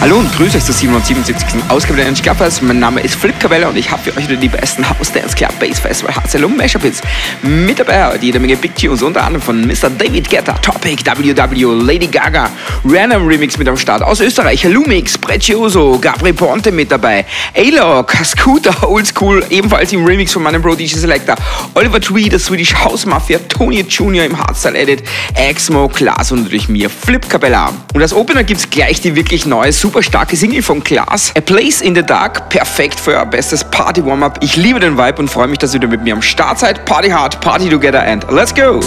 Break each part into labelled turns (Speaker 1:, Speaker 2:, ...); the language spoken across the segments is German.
Speaker 1: Hallo und grüße euch zur 777. Ausgabe der Energy Clubbers. Mein Name ist Flip Cabella und ich habe für euch wieder die besten House Dance Club Bass Festival HCL und Mashup Hits mit dabei. Heute jede Menge Big Tunes, unter anderem von Mr. David Guetta, Topic, WW, Lady Gaga, Random Remix mit am Start aus Österreich, Lumix, Precioso, Gabri Ponte mit dabei, A-Log, Scooter, Oldschool, ebenfalls im Remix von meinem Bro DJ Selector, Oliver Tree, der Swedish House Mafia, Tony Jr. im Hardstyle Edit, Exmo, Klaas und natürlich mir, Flip Cabella. Und als Opener gibt's gleich die wirklich neue, super starke Single von Klaas. A Place in the Dark, perfekt für euer bestes Party-Warm-Up. Ich liebe den Vibe und freue mich, dass ihr wieder mit mir am Start seid. Party hard, party together and let's go!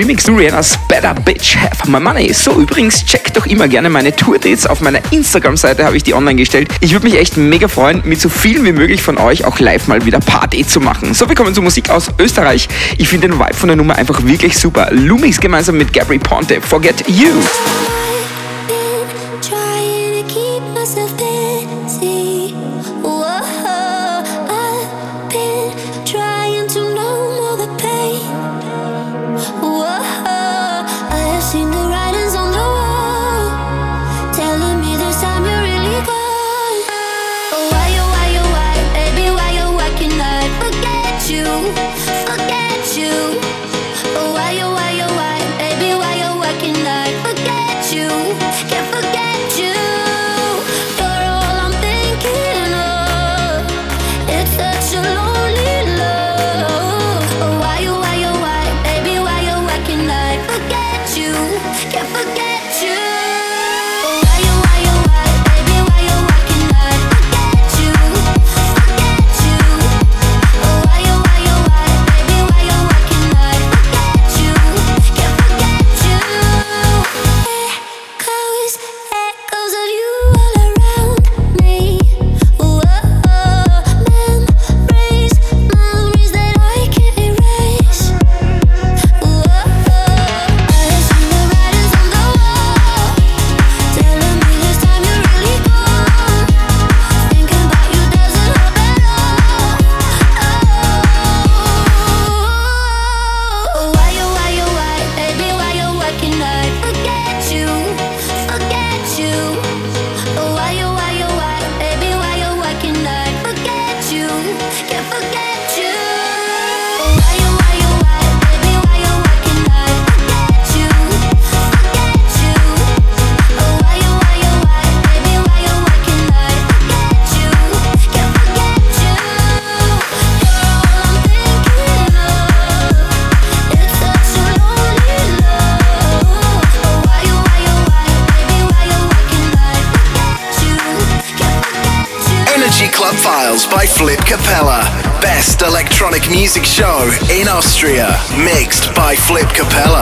Speaker 1: Remix zu Rihanna's Better Bitch Have My Money. So, übrigens, checkt doch immer gerne meine Tour-Dates. Auf meiner Instagram-Seite habe ich die online gestellt. Ich würde mich echt mega freuen, mit so vielen wie möglich von euch auch live mal wieder Party zu machen. So, wir kommen zu Musik aus Österreich. Ich finde den Vibe von der Nummer einfach wirklich super. Lumix gemeinsam mit Gabri Ponte, Forget You.
Speaker 2: music show in Austria, mixed by Flip Capella.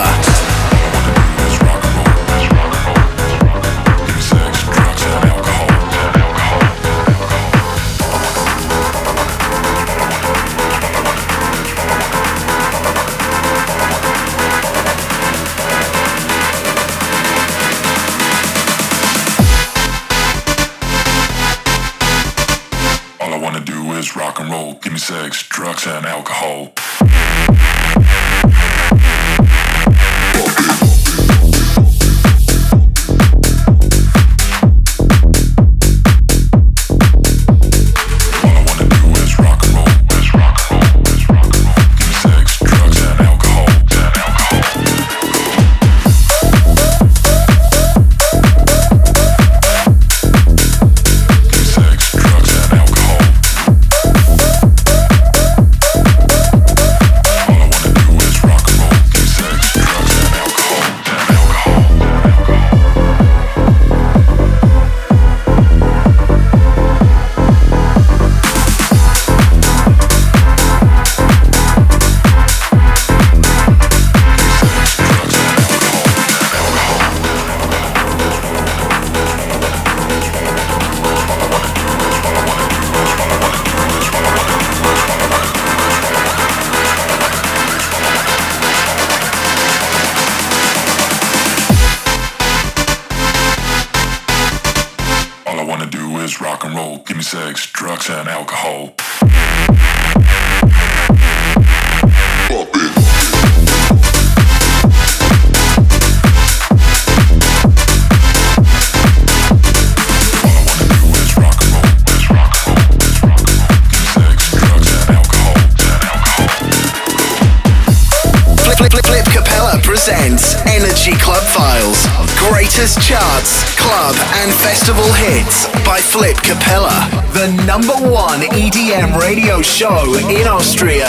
Speaker 3: Number one EDM radio show in Austria.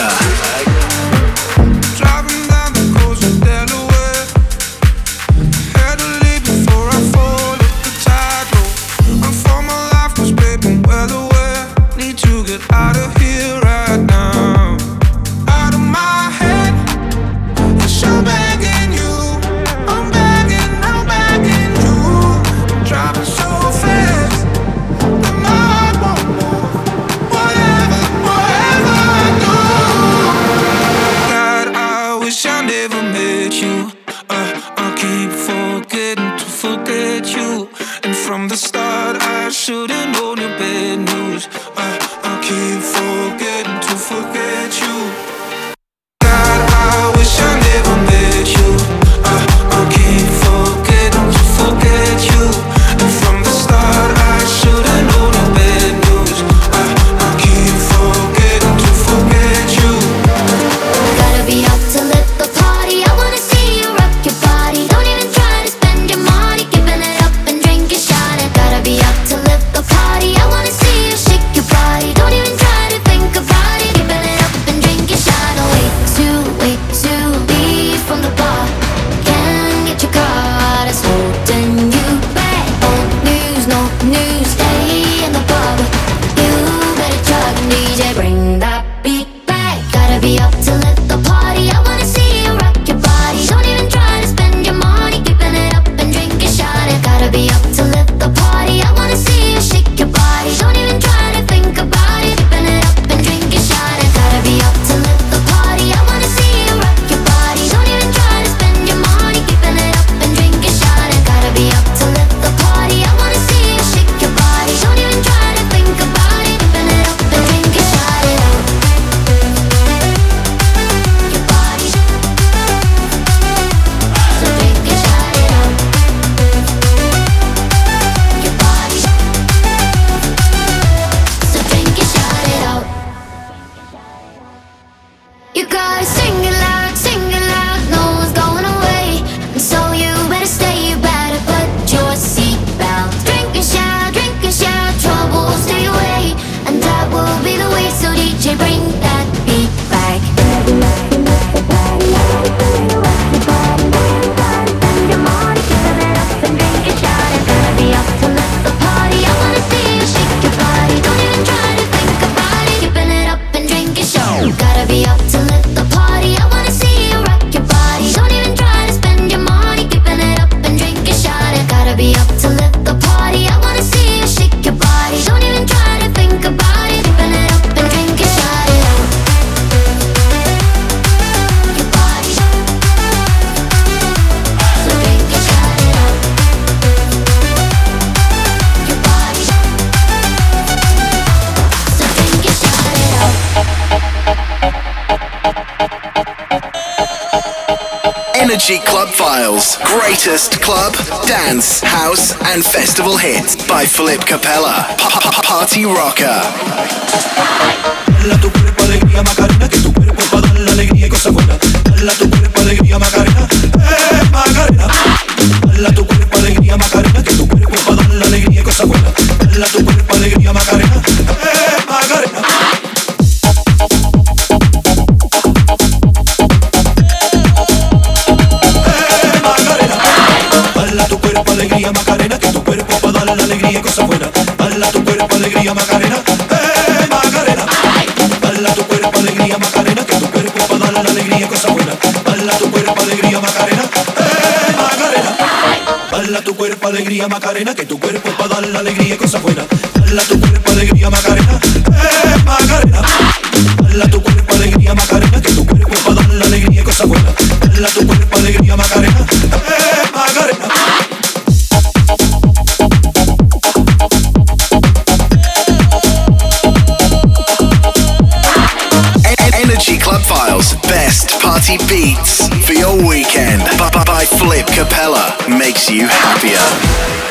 Speaker 4: Greatest club, dance, house, and festival hits by Flip Capella. Party Rocker.
Speaker 5: Macarena, cosas buenas. Dala tu cuerpo alegría Macarena, eh Macarena. Dala tu cuerpo alegría Macarena, que tu cuerpo para dar la alegría y cosas buenas. Dala tu cuerpo alegría Macarena, eh Macarena. Tu cuerpo alegría Macarena, que tu cuerpo para dar la alegría y cosas buenas. Dala tu cuerpo alegría Macarena, eh Macarena. Dala tu cuerpo alegría Macarena, que tu cuerpo para dar la alegría y cosas buenas. Dala tu cuerpo alegría Macarena,
Speaker 4: Beats for your weekend. By Flip Capella. Makes you happier.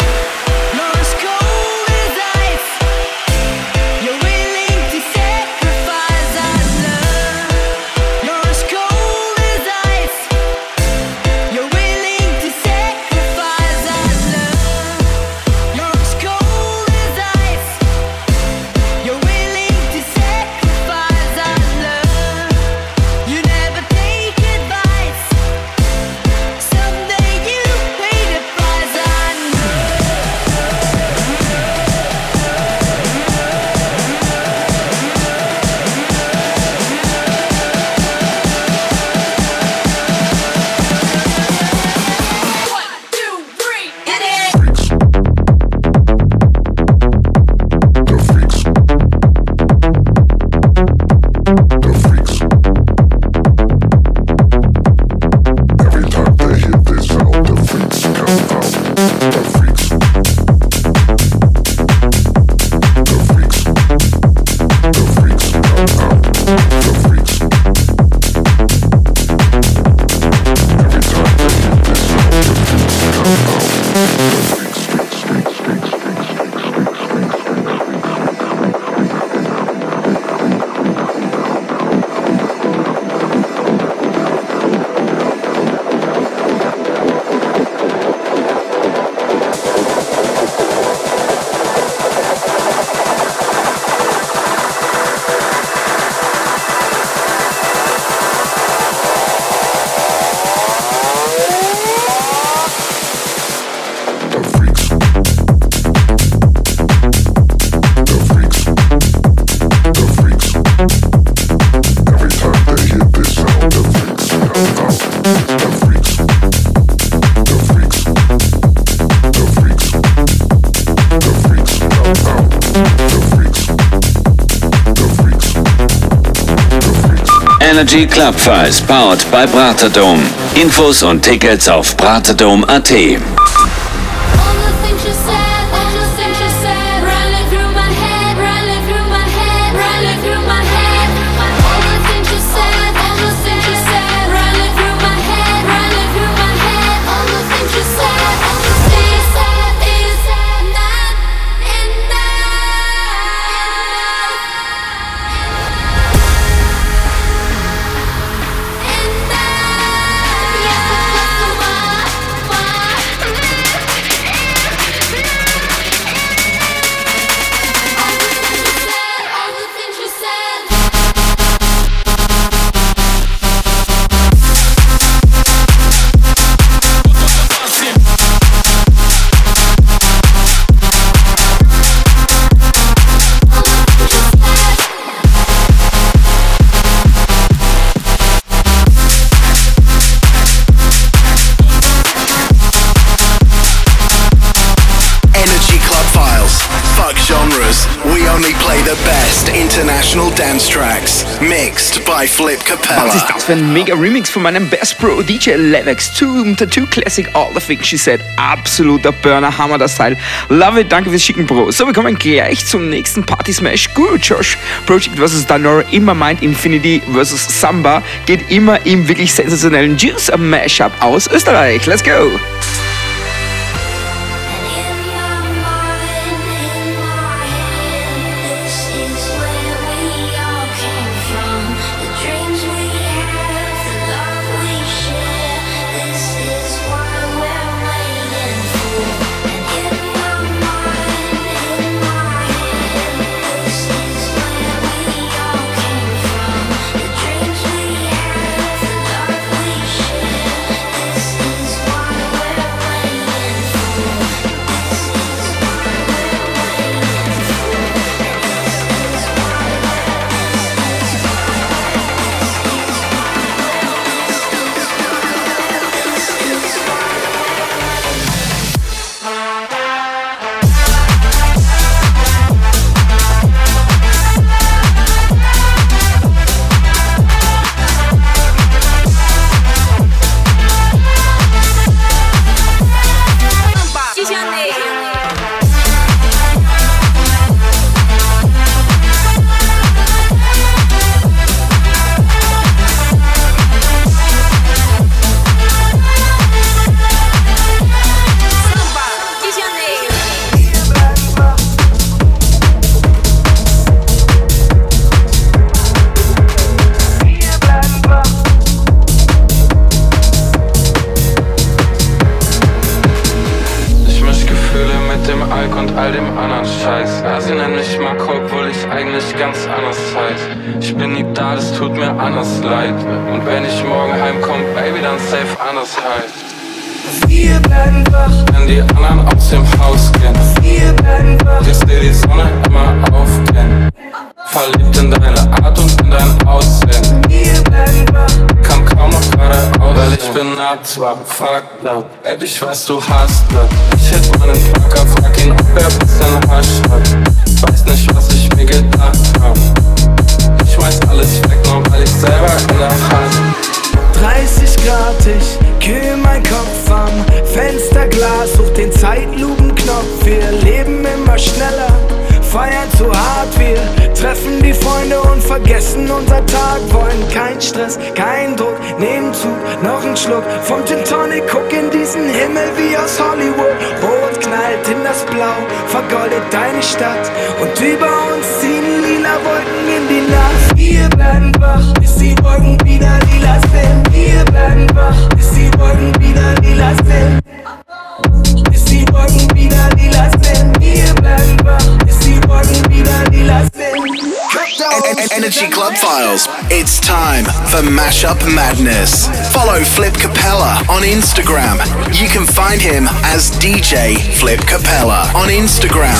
Speaker 1: Energy Club Files, powered by Bratadom. Infos und Tickets auf bratadom.at. ein mega Remix von meinem Best Bro DJ Lennox? Two Tattoo Classic All the Things She Said. Absoluter Burner, Hammer das Teil. Love it, danke fürs Schicken, Bro. So, wir kommen gleich zum nächsten Party Smash. Guru Josh Project vs. Danora immer meint Infinity vs. Samba geht immer im wirklich sensationellen Juice Mashup aus Österreich. Let's go!
Speaker 6: Zwar fucked up, ey, ich weiß, du hast das. Ich hätt meinen Fucker, frag ihn, ob er bisschen Hasch hat. Weiß nicht, was ich mir gedacht hab. Ich schmeiß alles weg, nur weil ich selber in der Hand.
Speaker 7: 30 Grad, ich kühl mein Kopf am Fensterglas, such den Zeitlupenknopf. Wir leben immer schneller feiern zu hart. Wir treffen die Freunde und vergessen unser Tag. Wollen kein Stress, kein Druck, nehmen Zug, noch ein Schluck vom Gin Tonic. Guck in diesen Himmel wie aus Hollywood. Rot knallt in das Blau, vergoldet deine Stadt. Und über uns ziehen lila Wolken in die Nacht. Wir bleiben wach, bis die Wolken wieder lila sind. Wir bleiben wach, bis die Wolken wieder lila sind. And
Speaker 8: Energy Club Files. It's time for Mashup Madness. Follow Flip Capella on Instagram. You can find him as DJ Flip Capella on Instagram.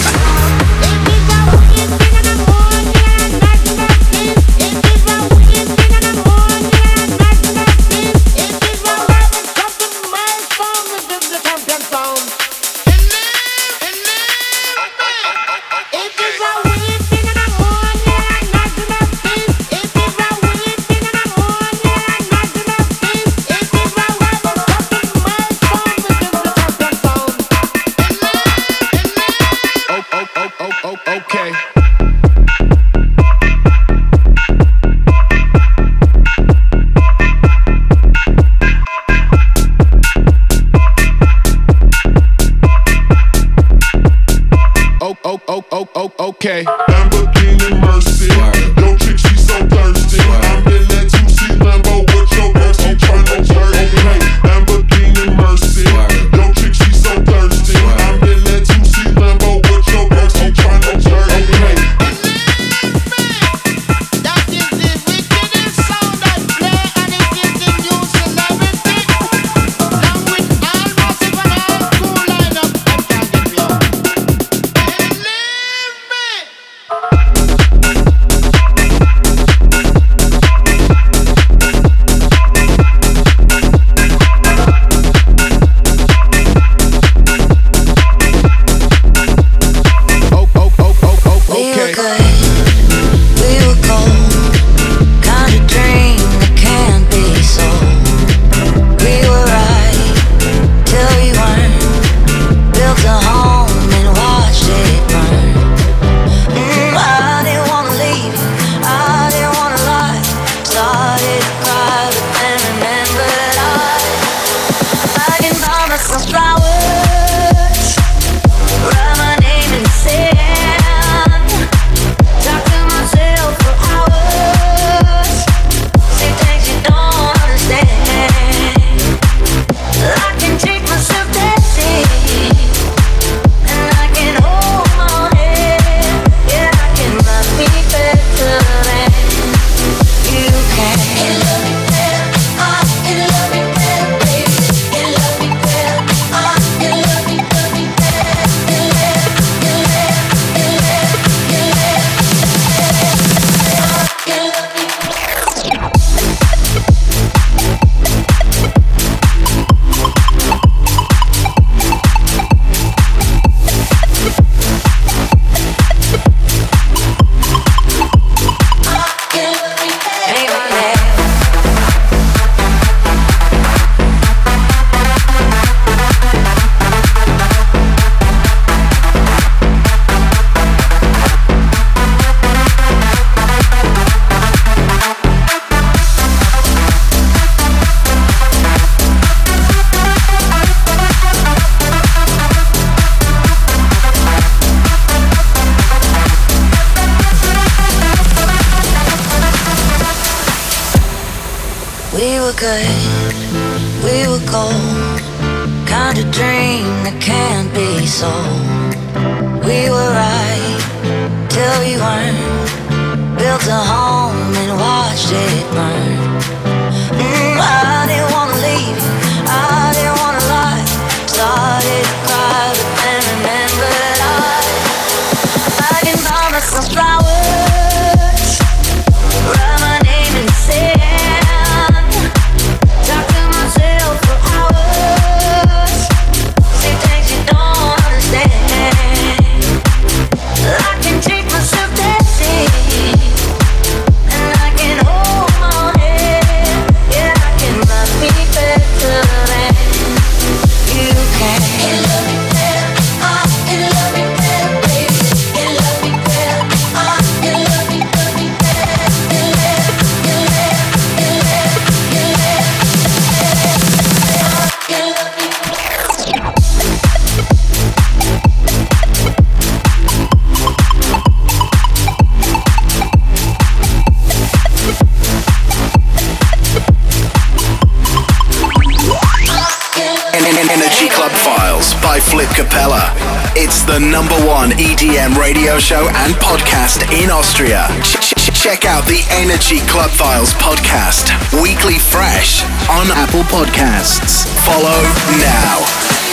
Speaker 9: Show and podcast in Austria. Ch- check out the Energy Club Files podcast, weekly fresh on Apple Podcasts. Follow now.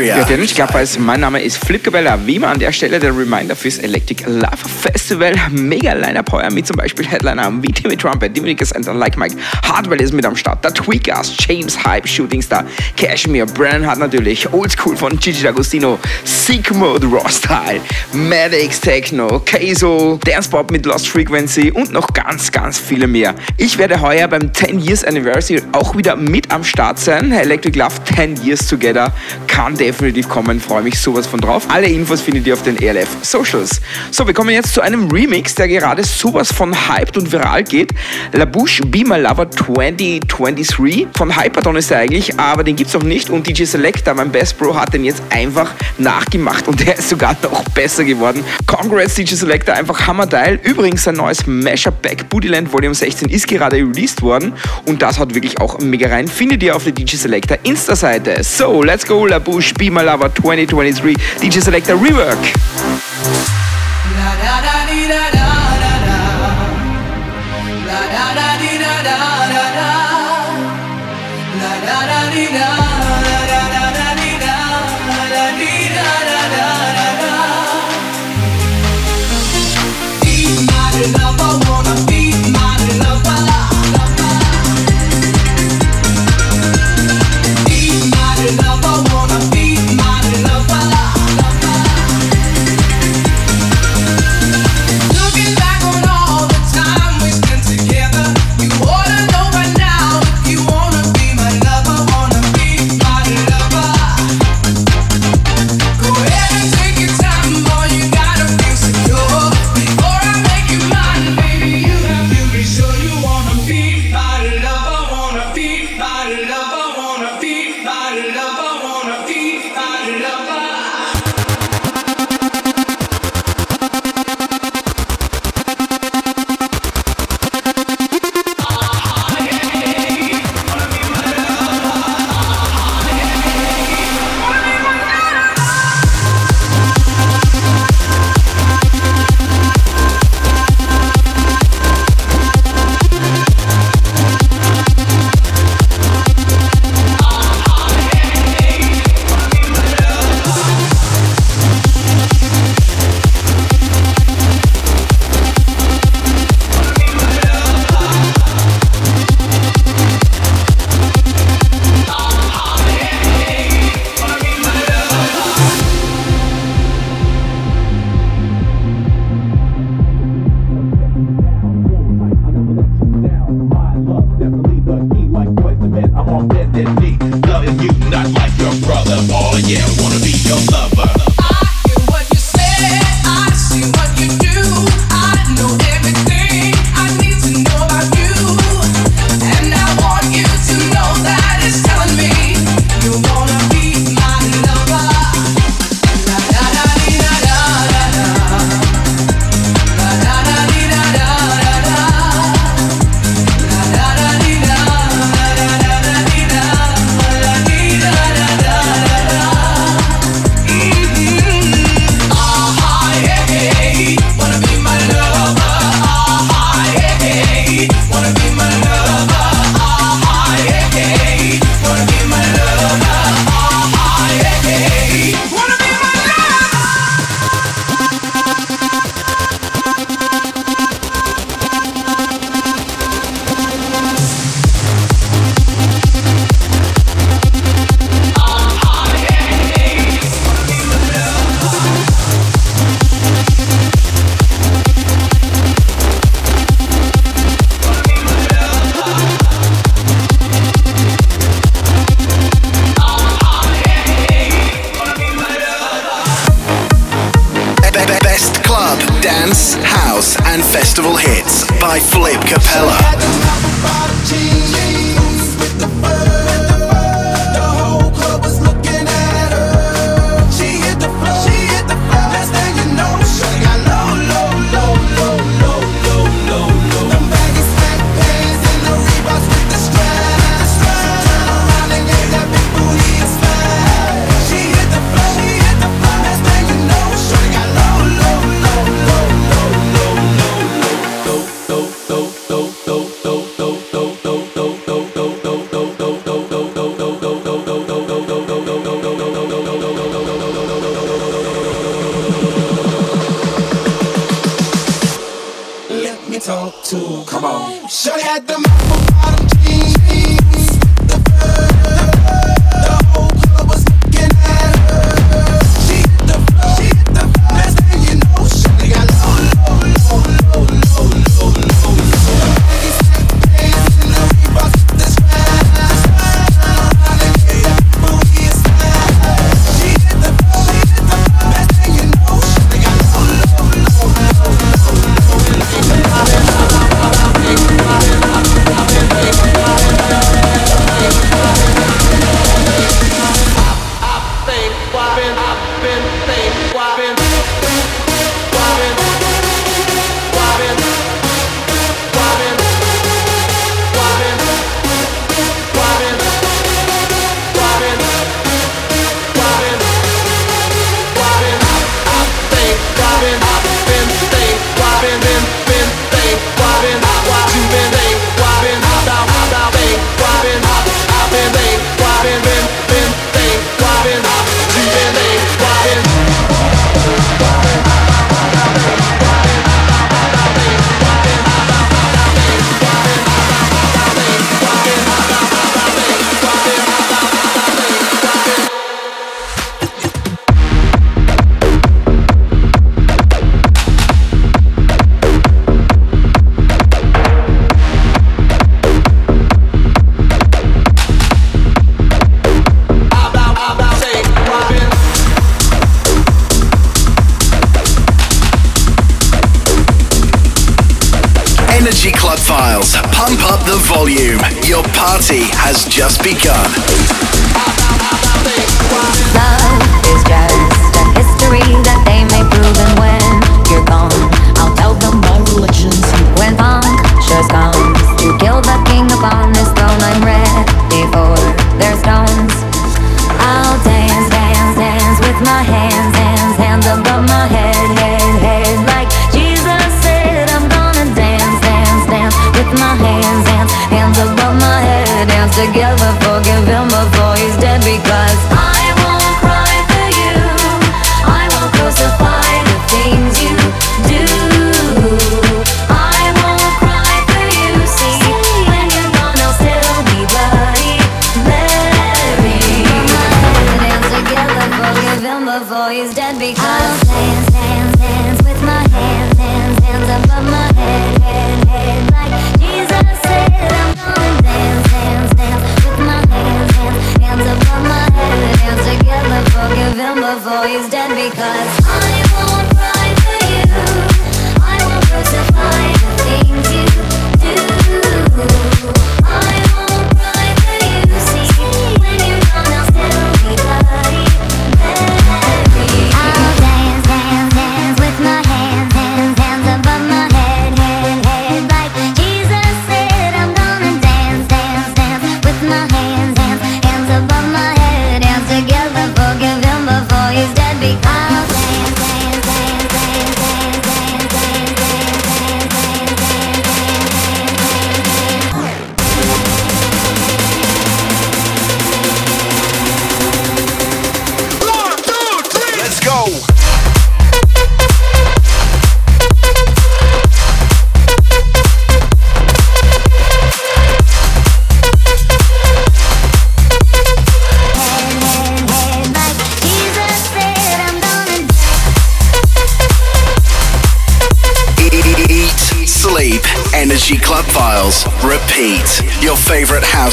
Speaker 2: Austria.
Speaker 10: Ja, der Club Files, mein Name ist Flip Capella. Wie immer an der Stelle der Reminder fürs Electric Love Festival. Mega Lineup mit zum Beispiel Headliner wie Timmy Trumpet, Dominic Center, Like Mike, Hardwell ist mit am Start, der Tweakers, James Hype, Shooting Star, Cashmere, Brennan hat natürlich, Oldschool von Gigi D'Agostino, Sick Mode, Raw Style, Maddox Techno, Keizo, Dance Pop mit Lost Frequency und noch ganz, ganz viele mehr. Ich werde heuer beim 10 Years Anniversary auch wieder mit am Start sein. Electric Love 10 Years Together kann definitiv kommen, freue mich sowas von drauf. Alle Infos findet ihr auf den ELF Socials. So, wir kommen jetzt zu einem Remix, der gerade sowas von hyped und viral geht. La Bouche Be My Lover 2023. Von Hyperton ist er eigentlich, aber den gibt's noch nicht und DJ Selector, mein Best Bro, hat den jetzt einfach nachgemacht und der ist sogar noch besser geworden. Congrats DJ Selector, einfach Hammerteil. Übrigens sein neues Mashup Back Bootyland Volume 16 ist gerade released worden und das hat wirklich auch mega rein. Findet ihr auf der DJ Selector Insta-Seite. So, let's go La Bouche Be My Lover 2023 DJ Selector Rework.
Speaker 9: Looking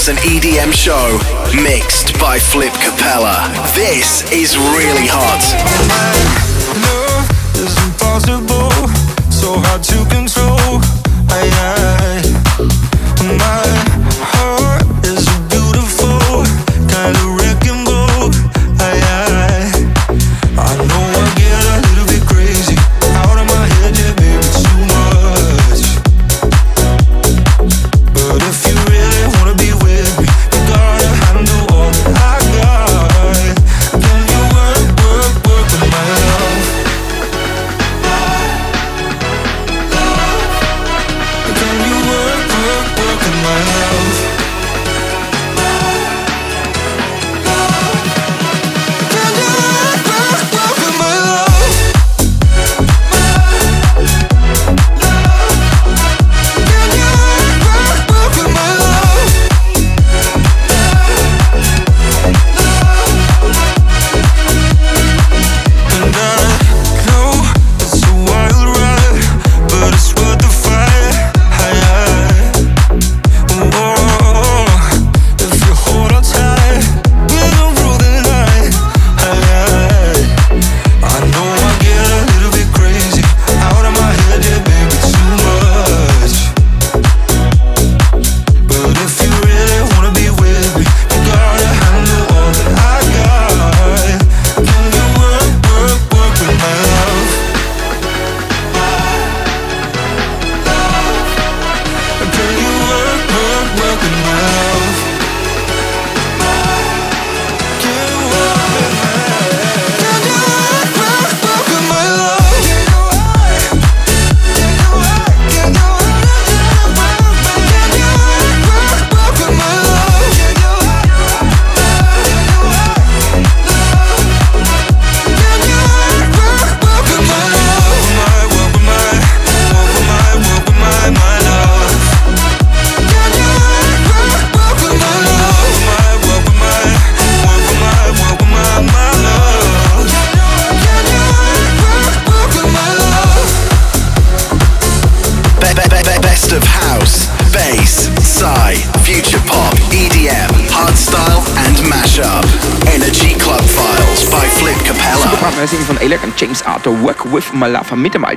Speaker 2: An and
Speaker 3: EDM show mixed by Flip Capella. This is really hot.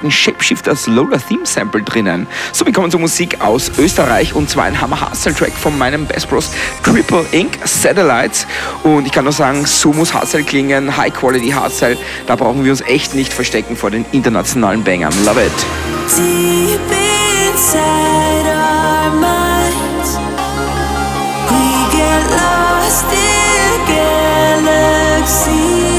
Speaker 1: Alten Shapeshifters Lola Theme Sample drinnen. So wir kommen zur Musik aus Österreich und zwar ein Hammer Hustle Track von meinem Best Bros Triple Inc. Satellites. Und ich kann nur sagen, so muss Hustle klingen, High Quality Hustle. Da brauchen wir uns echt nicht verstecken vor den internationalen Bangern. Love it.
Speaker 9: Deep inside our minds, we get lost in galaxies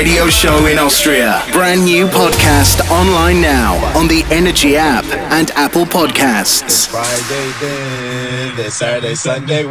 Speaker 2: radio show in Austria. Brand new podcast online now on the Energy app and Apple Podcasts.
Speaker 11: Friday, then, Saturday, Sunday.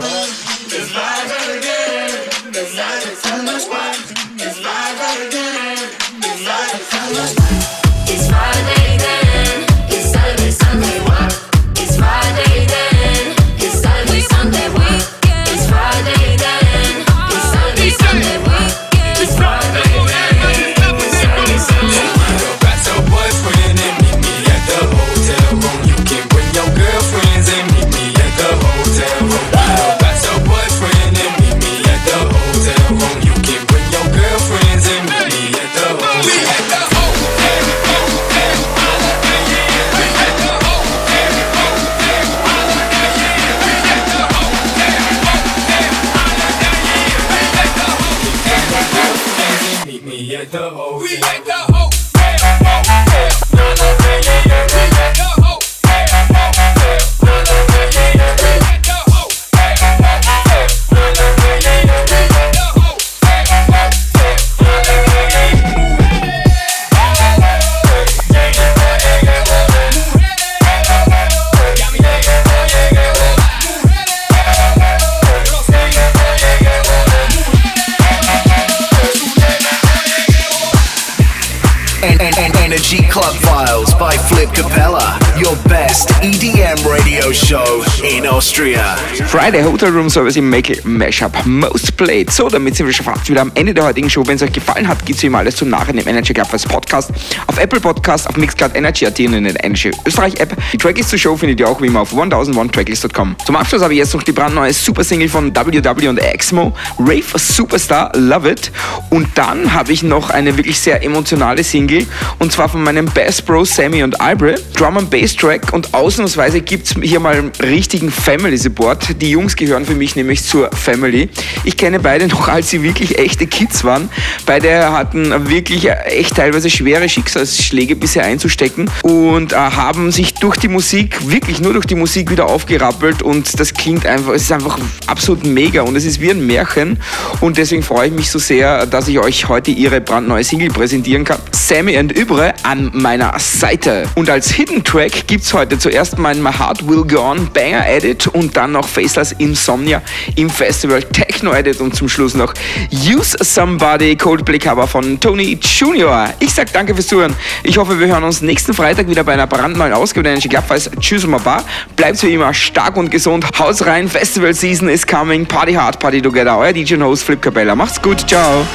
Speaker 9: Friday
Speaker 6: Hotel Room
Speaker 1: Service im Make Mashup Most Played. So, damit sind wir schon fast wieder am Ende der heutigen Show. Wenn es euch gefallen hat, gibt es wie immer alles zum Nachhinein im Energy Club als Podcast, auf Apple Podcast, auf Mixcloud Energy AT und in der Energy Österreich App. Die Tracklist zur Show findet ihr auch wie immer auf 1001tracklist.com. Zum Abschluss habe ich jetzt noch die brandneue Super-Single von WW und Exmo, Rave Superstar, Love It. Und dann habe ich noch eine wirklich sehr emotionale Single und zwar von meinem Bass Bro Sammy und Ibre. Drum and Bass Track und ausnahmsweise gibt es hier mal einen richtigen Family Support. Die Jungs gehören für mich nämlich zur Family. Ich kenne beide noch, als sie wirklich echte Kids waren. Beide hatten wirklich echt teilweise schwere Schicksalsschläge bisher einzustecken und äh, haben sich durch die Musik, wirklich nur durch die Musik wieder aufgerappelt und das klingt einfach, es ist einfach absolut mega und es ist wie ein Märchen und deswegen freue ich mich so sehr, dass ich euch heute ihre brandneue Single präsentieren kann. Sammy and Übre an meiner Seite. Und als Hidden Track gibt es heute zuerst mein My Heart Will Go On Banger Edit und dann noch Faceless Insomnia im Festival Techno Edit und zum Schluss noch Use Somebody Coldplay Cover von Tony Junior. Ich sag danke fürs Zuhören. Ich hoffe, wir hören uns nächsten Freitag wieder bei einer brandneuen Ausgabe der Energy Clubfest. Tschüss und Baba. Bleibt wie immer stark und gesund. Haus rein. Festival Season is coming. Party hard, party together. Euer DJ und Host Flip Capella. Macht's gut. Ciao.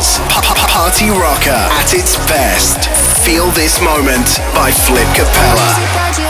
Speaker 12: Pa- Party rocker at its best. Feel this moment by Flip Capella.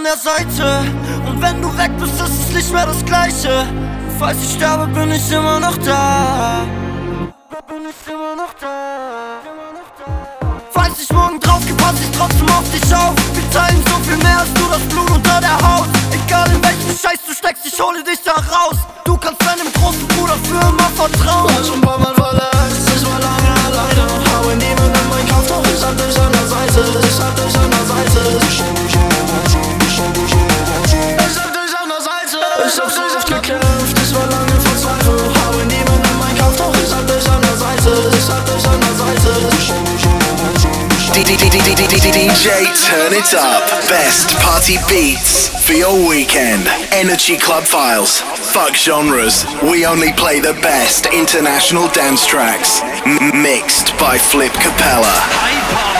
Speaker 13: An der Seite. Und wenn du weg bist, ist es nicht mehr das Gleiche. Falls ich sterbe, bin ich immer noch da. Bin ich immer noch da. Falls ich morgen drauf geh, pass ich trotzdem auf dich auf. Wir teilen so viel mehr als du das Blut unter der Haut. Egal in welchen Scheiß du steckst, ich hole dich da raus. Du kannst deinem großen Bruder für immer vertrauen. War schon ein
Speaker 9: DJ Turn It Up. Best party beats for your weekend. Energy Club Files. Fuck genres. We only play the best international dance tracks. M- mixed by Flip Capella.